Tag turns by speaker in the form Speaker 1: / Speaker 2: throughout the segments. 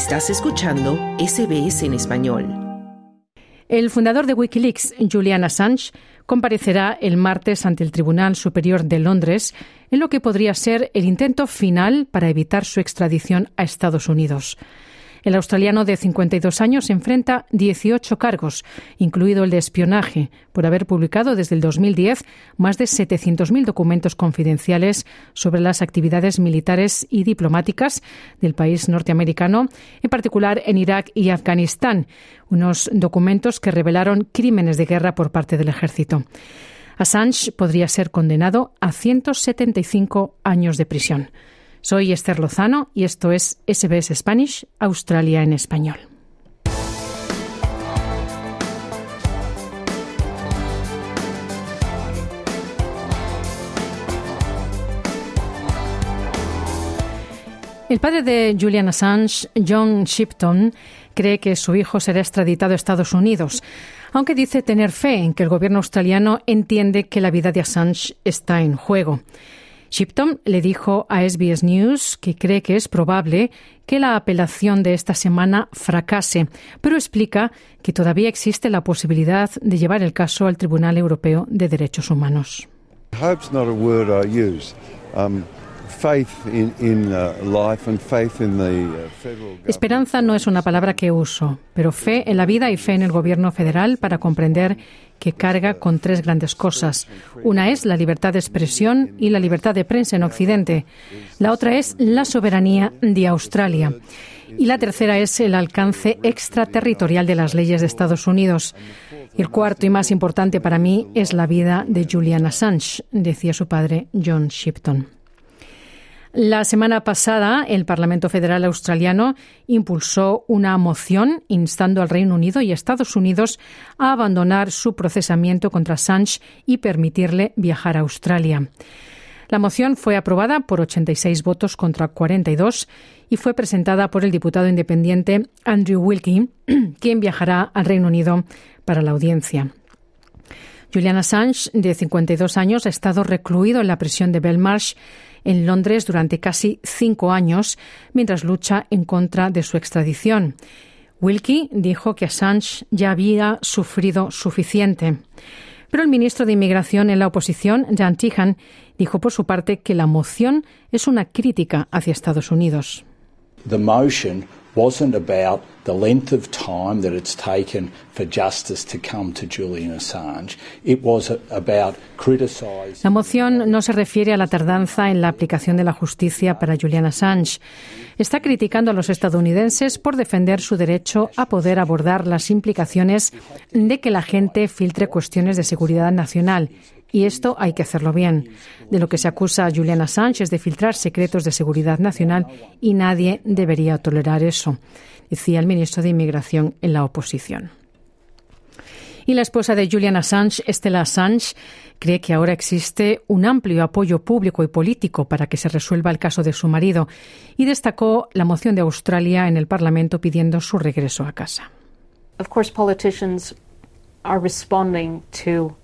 Speaker 1: Estás escuchando SBS en español.
Speaker 2: El fundador de Wikileaks, Julian Assange, comparecerá el martes ante el Tribunal Superior de Londres en lo que podría ser el intento final para evitar su extradición a Estados Unidos. El australiano de 52 años enfrenta 18 cargos, incluido el de espionaje, por haber publicado desde el 2010 más de 700.000 documentos confidenciales sobre las actividades militares y diplomáticas del país norteamericano, en particular en Irak y Afganistán, unos documentos que revelaron crímenes de guerra por parte del ejército. Assange podría ser condenado a 175 años de prisión. Soy Esther Lozano y esto es SBS Spanish, Australia en español. El padre de Julian Assange, John Shipton, cree que su hijo será extraditado a Estados Unidos, aunque dice tener fe en que el gobierno australiano entiende que la vida de Assange está en juego. Shipton le dijo a SBS News que cree que es probable que la apelación de esta semana fracase, pero explica que todavía existe la posibilidad de llevar el caso al Tribunal Europeo de Derechos Humanos. Esperanza no es una palabra que uso, pero fe en la vida y fe en el gobierno federal para comprender que carga con tres grandes cosas. Una es la libertad de expresión y la libertad de prensa en Occidente. La otra es la soberanía de Australia. Y la tercera es el alcance extraterritorial de las leyes de Estados Unidos. El cuarto y más importante para mí es la vida de Julian Assange, decía su padre John Shipton. La semana pasada, el Parlamento Federal Australiano impulsó una moción instando al Reino Unido y Estados Unidos a abandonar su procesamiento contra Assange y permitirle viajar a Australia. La moción fue aprobada por 86 votos contra 42 y fue presentada por el diputado independiente Andrew Wilkie, quien viajará al Reino Unido para la audiencia. Julian Assange, de 52 años, ha estado recluido en la prisión de Belmarsh en Londres durante casi cinco años mientras lucha en contra de su extradición. Wilkie dijo que Assange ya había sufrido suficiente. Pero el ministro de Inmigración en la oposición, Jan Tihan, dijo por su parte que la moción es una crítica hacia Estados Unidos.
Speaker 3: Wasn't about the length of time that it's taken for justice to come to Julian Assange. It was about.
Speaker 2: La moción no se refiere a la tardanza en la aplicación de la justicia para Julian Assange. Está criticando a los estadounidenses por defender su derecho a poder abordar las implicaciones de que la gente filtre cuestiones de seguridad nacional y esto hay que hacerlo bien. De lo que se acusa a Juliana Sánchez de filtrar secretos de seguridad nacional y nadie debería tolerar eso, decía el ministro de Inmigración en la oposición. Y la esposa de Julian Assange, Estela Assange, cree que ahora existe un amplio apoyo público y político para que se resuelva el caso de su marido y destacó la moción de Australia en el Parlamento pidiendo su regreso a casa.
Speaker 4: Of course, politicians are responding to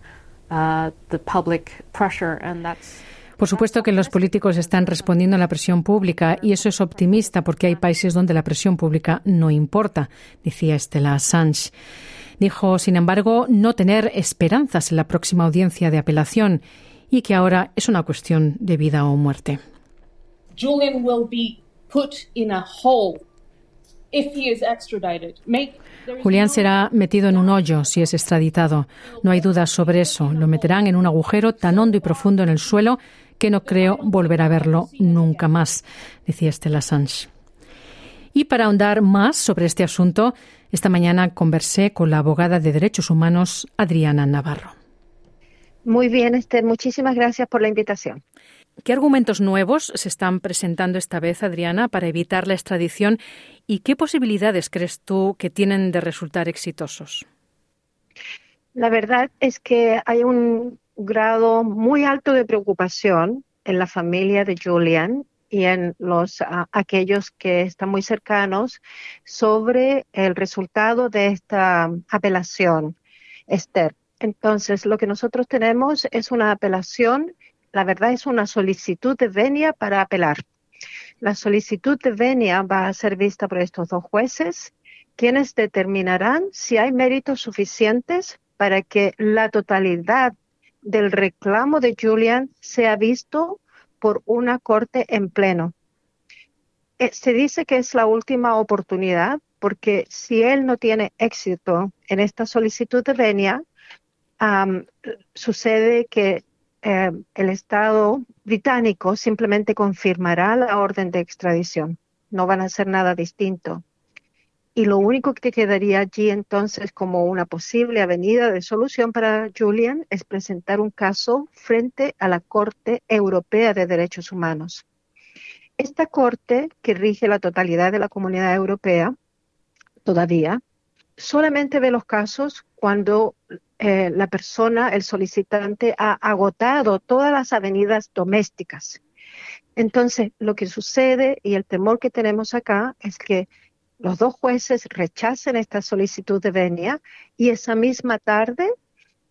Speaker 4: Uh,
Speaker 2: Por supuesto que los políticos están respondiendo a la presión pública y eso es optimista porque hay países donde la presión pública no importa, decía Estela Assange. Dijo, sin embargo, no tener esperanzas en la próxima audiencia de apelación y que ahora es una cuestión de vida o muerte.
Speaker 5: Julian will be put in a hole
Speaker 2: Julián será metido en un hoyo si es extraditado. No hay dudas sobre eso. Lo meterán en un agujero tan hondo y profundo en el suelo que no creo volver a verlo nunca más, decía Estela Sanz. Y para ahondar más sobre este asunto, esta mañana conversé con la abogada de derechos humanos Adriana Navarro.
Speaker 6: Muy bien, Esther. Muchísimas gracias por la invitación.
Speaker 2: ¿Qué argumentos nuevos se están presentando esta vez, Adriana, para evitar la extradición y qué posibilidades crees tú que tienen de resultar exitosos?
Speaker 6: La verdad es que hay un grado muy alto de preocupación en la familia de Julian y en los aquellos que están muy cercanos sobre el resultado de esta apelación, Esther. Entonces, lo que nosotros tenemos es una apelación la verdad es una solicitud de venia para apelar. La solicitud de venia va a ser vista por estos dos jueces, quienes determinarán si hay méritos suficientes para que la totalidad del reclamo de Julian sea visto por una corte en pleno. Eh, se dice que es la última oportunidad porque si él no tiene éxito en esta solicitud de venia, sucede que eh, el Estado británico simplemente confirmará la orden de extradición. No van a hacer nada distinto. Y lo único que quedaría allí entonces como una posible avenida de solución para Julian es presentar un caso frente a la Corte Europea de Derechos Humanos. Esta Corte, que rige la totalidad de la comunidad europea, todavía, solamente ve los casos cuando eh, la persona, el solicitante, ha agotado todas las avenidas domésticas. Entonces, lo que sucede y el temor que tenemos acá es que los dos jueces rechacen esta solicitud de venia y esa misma tarde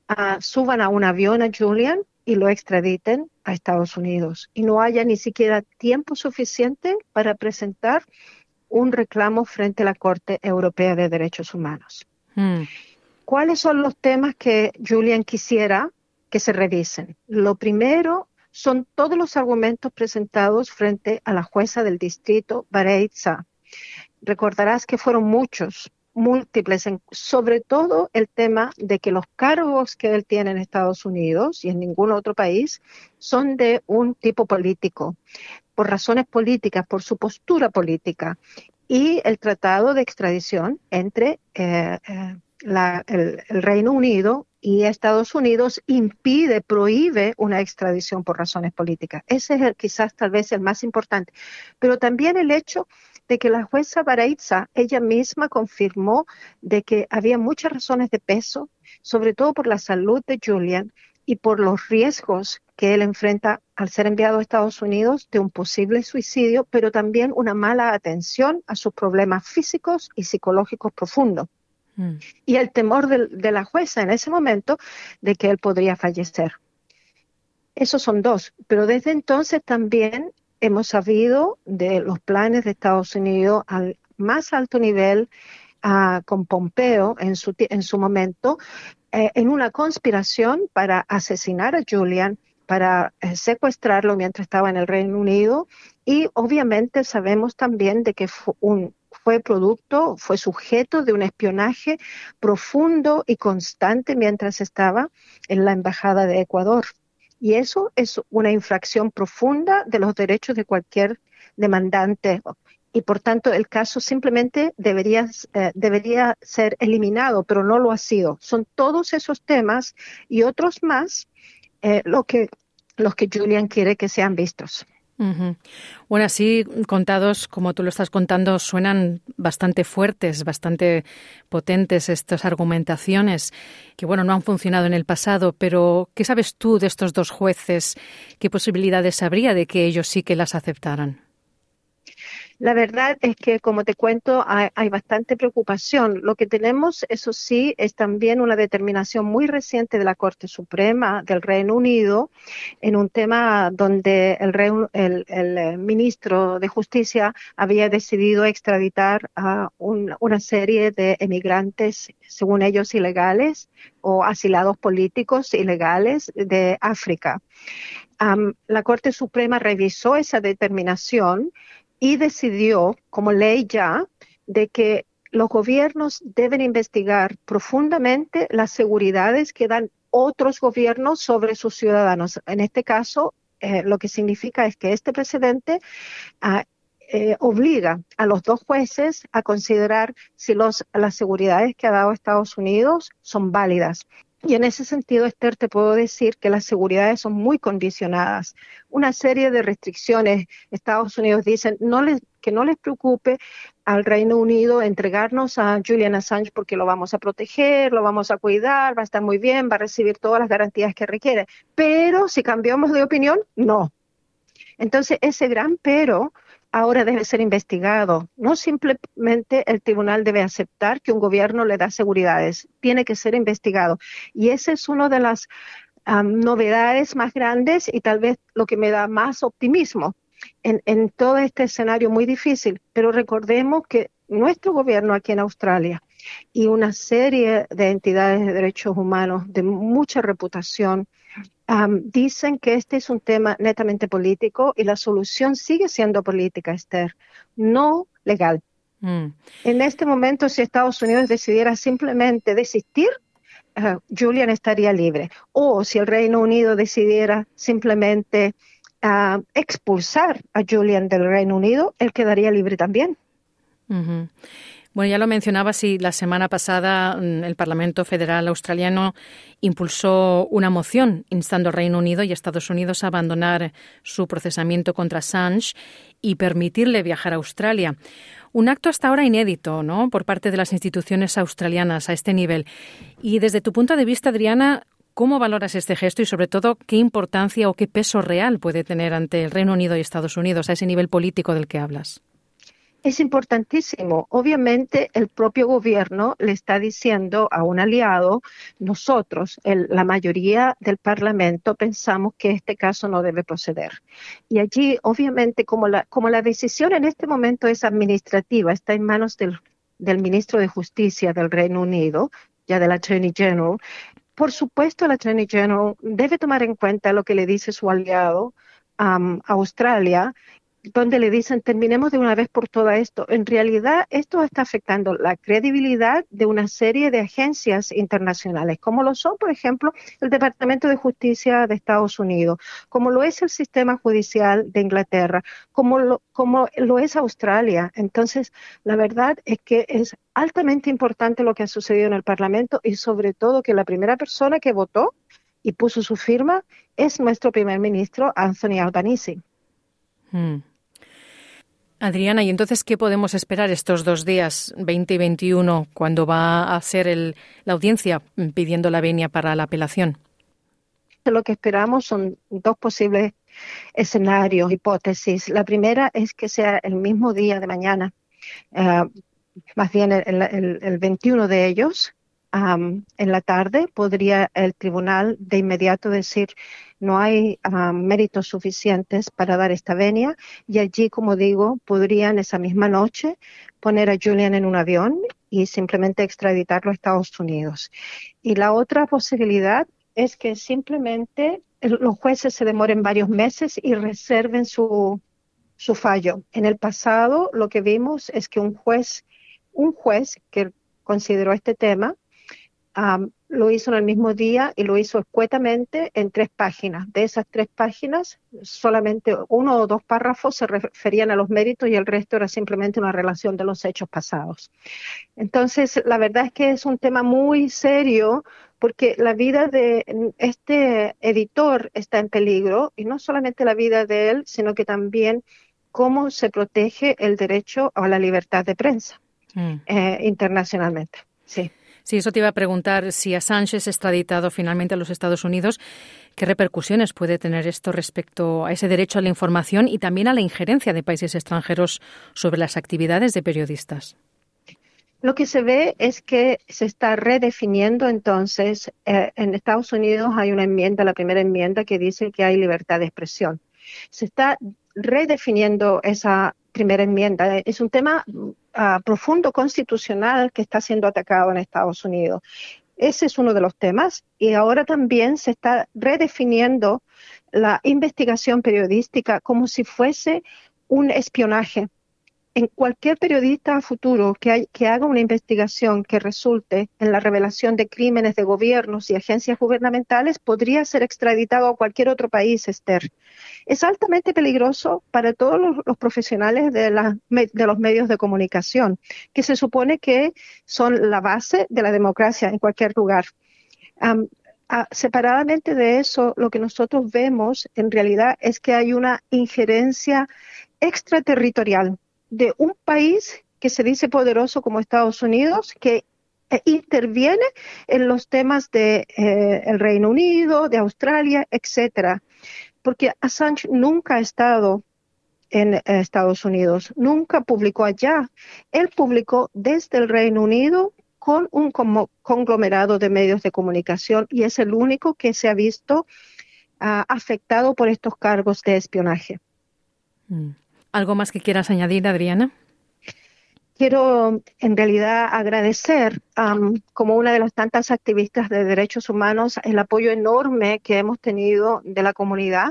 Speaker 6: ah, suban a un avión a Julian y lo extraditen a Estados Unidos y no haya ni siquiera tiempo suficiente para presentar un reclamo frente a la Corte Europea de Derechos Humanos. Hmm. ¿Cuáles son los temas que Julian quisiera que se revisen? Lo primero son todos los argumentos presentados frente a la jueza del distrito, Bareitza. Recordarás que fueron muchos, múltiples, sobre todo el tema de que los cargos que él tiene en Estados Unidos y en ningún otro país son de un tipo político, por razones políticas, por su postura política, y el tratado de extradición entre eh, eh, el, Reino Unido y Estados Unidos impide, prohíbe una extradición por razones políticas. Ese es el, quizás tal vez el más importante. Pero también el hecho de que la jueza Baraitza, ella misma confirmó de que había muchas razones de peso, sobre todo por la salud de Julian y por los riesgos que él enfrenta al ser enviado a Estados Unidos de un posible suicidio, pero también una mala atención a sus problemas físicos y psicológicos profundos. Mm. y el temor de, la jueza en ese momento de que él podría fallecer. Esos son dos, pero desde entonces también hemos sabido de los planes de Estados Unidos al más alto nivel ah, con Pompeo en su, en su momento, eh, en una conspiración para asesinar a Julian, para eh, secuestrarlo mientras estaba en el Reino Unido y obviamente sabemos también de que fue un, fue producto, fue sujeto de un espionaje profundo y constante mientras estaba en la Embajada de Ecuador. Y eso es una infracción profunda de los derechos de cualquier demandante. Y por tanto, el caso simplemente debería, eh, debería ser eliminado, pero no lo ha sido. Son todos esos temas y otros más eh, lo que, los que Julian quiere que sean vistos.
Speaker 2: Bueno, así contados, como tú lo estás contando, suenan bastante fuertes, bastante potentes estas argumentaciones que, bueno, no han funcionado en el pasado, pero ¿qué sabes tú de estos dos jueces? ¿Qué posibilidades habría de que ellos sí que las aceptaran?
Speaker 6: La verdad es que, como te cuento, hay, bastante preocupación. Lo que tenemos, eso sí, es también una determinación muy reciente de la Corte Suprema del Reino Unido en un tema donde el, el, ministro de Justicia había decidido extraditar a una serie de emigrantes, según ellos, ilegales o asilados políticos ilegales de África. la Corte Suprema revisó esa determinación y decidió, como ley ya, de que los gobiernos deben investigar profundamente las seguridades que dan otros gobiernos sobre sus ciudadanos. En este caso, eh, lo que significa es que este presidente ah, eh, obliga a los dos jueces a considerar si las seguridades que ha dado Estados Unidos son válidas. Y en ese sentido, Esther, te puedo decir que las seguridades son muy condicionadas. Una serie de restricciones. Estados Unidos dicen no les, que no les preocupe al Reino Unido entregarnos a Julian Assange porque lo vamos a proteger, lo vamos a cuidar, va a estar muy bien, va a recibir todas las garantías que requiere. Pero si cambiamos de opinión, no. Entonces, ese gran pero ahora debe ser investigado. No simplemente el tribunal debe aceptar que un gobierno le da seguridades, tiene que ser investigado. Y esa es una de las novedades más grandes y tal vez lo que me da más optimismo. en, en todo este escenario muy difícil. Pero recordemos que nuestro gobierno aquí en Australia y una serie de entidades de derechos humanos de mucha reputación dicen que este es un tema netamente político y la solución sigue siendo política, Esther, no legal. Mm. En este momento, si Estados Unidos decidiera simplemente desistir, uh, Julian estaría libre. O si el Reino Unido decidiera simplemente uh, expulsar a Julian del Reino Unido, él quedaría libre también.
Speaker 2: Bueno, ya lo mencionaba, si la semana pasada mm, el Parlamento Federal Australiano impulsó una moción instando al Reino Unido y Estados Unidos a abandonar su procesamiento contra Assange y permitirle viajar a Australia. Un acto hasta ahora inédito, ¿no? Por parte de las instituciones australianas a este nivel. Y desde tu punto de vista, Adriana, ¿Cómo valoras este gesto y, sobre todo, qué importancia o qué peso real puede tener ante el Reino Unido y Estados Unidos a ese nivel político del que hablas?
Speaker 6: Es importantísimo. Obviamente el propio gobierno le está diciendo a un aliado, nosotros, la mayoría del Parlamento, pensamos que este caso no debe proceder. Y allí, obviamente, como la, como la decisión en este momento es administrativa, está en manos del, del ministro de Justicia del Reino Unido, ya del Attorney General, por supuesto, el Attorney General debe tomar en cuenta lo que le dice su aliado a Australia donde le dicen terminemos de una vez por todo esto. En realidad, esto está afectando la credibilidad de una serie de agencias internacionales, como lo son, por ejemplo, el Departamento de Justicia de Estados Unidos, como lo es el sistema judicial de Inglaterra, como lo, es Australia. Entonces, la verdad es que es altamente importante lo que ha sucedido en el Parlamento y sobre todo que la primera persona que votó y puso su firma es nuestro primer ministro, Anthony Albanese. Hmm.
Speaker 2: Adriana, ¿y entonces qué podemos esperar estos dos días, 20 y 21, cuando va a ser la audiencia pidiendo la venia para la apelación?
Speaker 6: Lo que esperamos son dos posibles escenarios, hipótesis. La primera es que sea el mismo día de mañana, eh, más bien el, 21 de ellos, en la tarde, podría el tribunal de inmediato decir no hay ah, méritos suficientes para dar esta venia y allí, como digo, podrían esa misma noche poner a Julian en un avión y simplemente extraditarlo a Estados Unidos. Y la otra posibilidad es que simplemente los jueces se demoren varios meses y reserven su, su fallo. En el pasado lo que vimos es que un juez, un juez que consideró este tema, lo hizo en el mismo día y lo hizo escuetamente en tres páginas. De esas tres páginas, solamente uno o dos párrafos se referían a los méritos y el resto era simplemente una relación de los hechos pasados. Entonces, la verdad es que es un tema muy serio porque la vida de este editor está en peligro y no solamente la vida de él, sino que también cómo se protege el derecho a la libertad de prensa mm. eh, internacionalmente. Sí.
Speaker 2: Sí, eso te iba a preguntar si Assange es extraditado finalmente a los Estados Unidos, ¿qué repercusiones puede tener esto respecto a ese derecho a la información y también a la injerencia de países extranjeros sobre las actividades de periodistas?
Speaker 6: Lo que se ve es que se está redefiniendo entonces, eh, en Estados Unidos hay una enmienda, la primera enmienda, que dice que hay libertad de expresión. Se está redefiniendo esa primera enmienda. Es un tema uh, profundo constitucional que está siendo atacado en Estados Unidos. Ese es uno de los temas y ahora también se está redefiniendo la investigación periodística como si fuese un espionaje en cualquier periodista futuro que, que, haga una investigación que resulte en la revelación de crímenes de gobiernos y agencias gubernamentales podría ser extraditado a cualquier otro país, Esther. Es altamente peligroso para todos los, profesionales de, de, los medios de comunicación, que se supone que son la base de la democracia en cualquier lugar. separadamente de eso, lo que nosotros vemos en realidad es que hay una injerencia extraterritorial de un país que se dice poderoso como Estados Unidos, que eh, interviene en los temas de eh, Reino Unido, de Australia, etcétera, porque Assange nunca ha estado en eh, Estados Unidos, nunca publicó allá. Él publicó desde el Reino Unido con un conglomerado de medios de comunicación y es el único que se ha visto ah, afectado por estos cargos de espionaje.
Speaker 2: Mm. ¿Algo más que quieras añadir, Adriana?
Speaker 6: quiero en realidad agradecer como una de las tantas activistas de derechos humanos el apoyo enorme que hemos tenido de la comunidad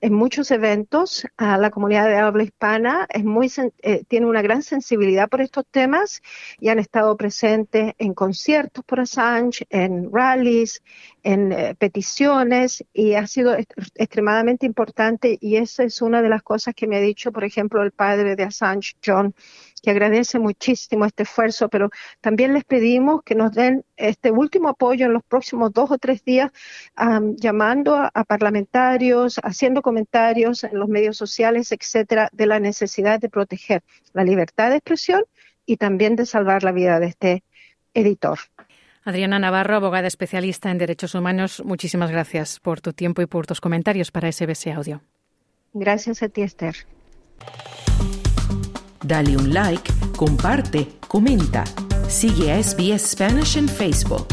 Speaker 6: en muchos eventos. la comunidad de habla hispana es muy, eh, tiene una gran sensibilidad por estos temas y han estado presentes en conciertos por Assange, en rallies, en eh, peticiones y ha sido extremadamente importante y esa es una de las cosas que me ha dicho, por ejemplo, el padre de Assange, John, que agradece muchísimo este esfuerzo, pero también les pedimos que nos den este último apoyo en los próximos dos o tres días, llamando a, parlamentarios, haciendo comentarios en los medios sociales, etcétera, de la necesidad de proteger la libertad de expresión y también de salvar la vida de este editor.
Speaker 2: Adriana Navarro, abogada especialista en derechos humanos, muchísimas gracias por tu tiempo y por tus comentarios para SBS Audio.
Speaker 6: Gracias a ti, Esther.
Speaker 1: Dale un like, comparte, comenta. Sigue a SBS Spanish en Facebook.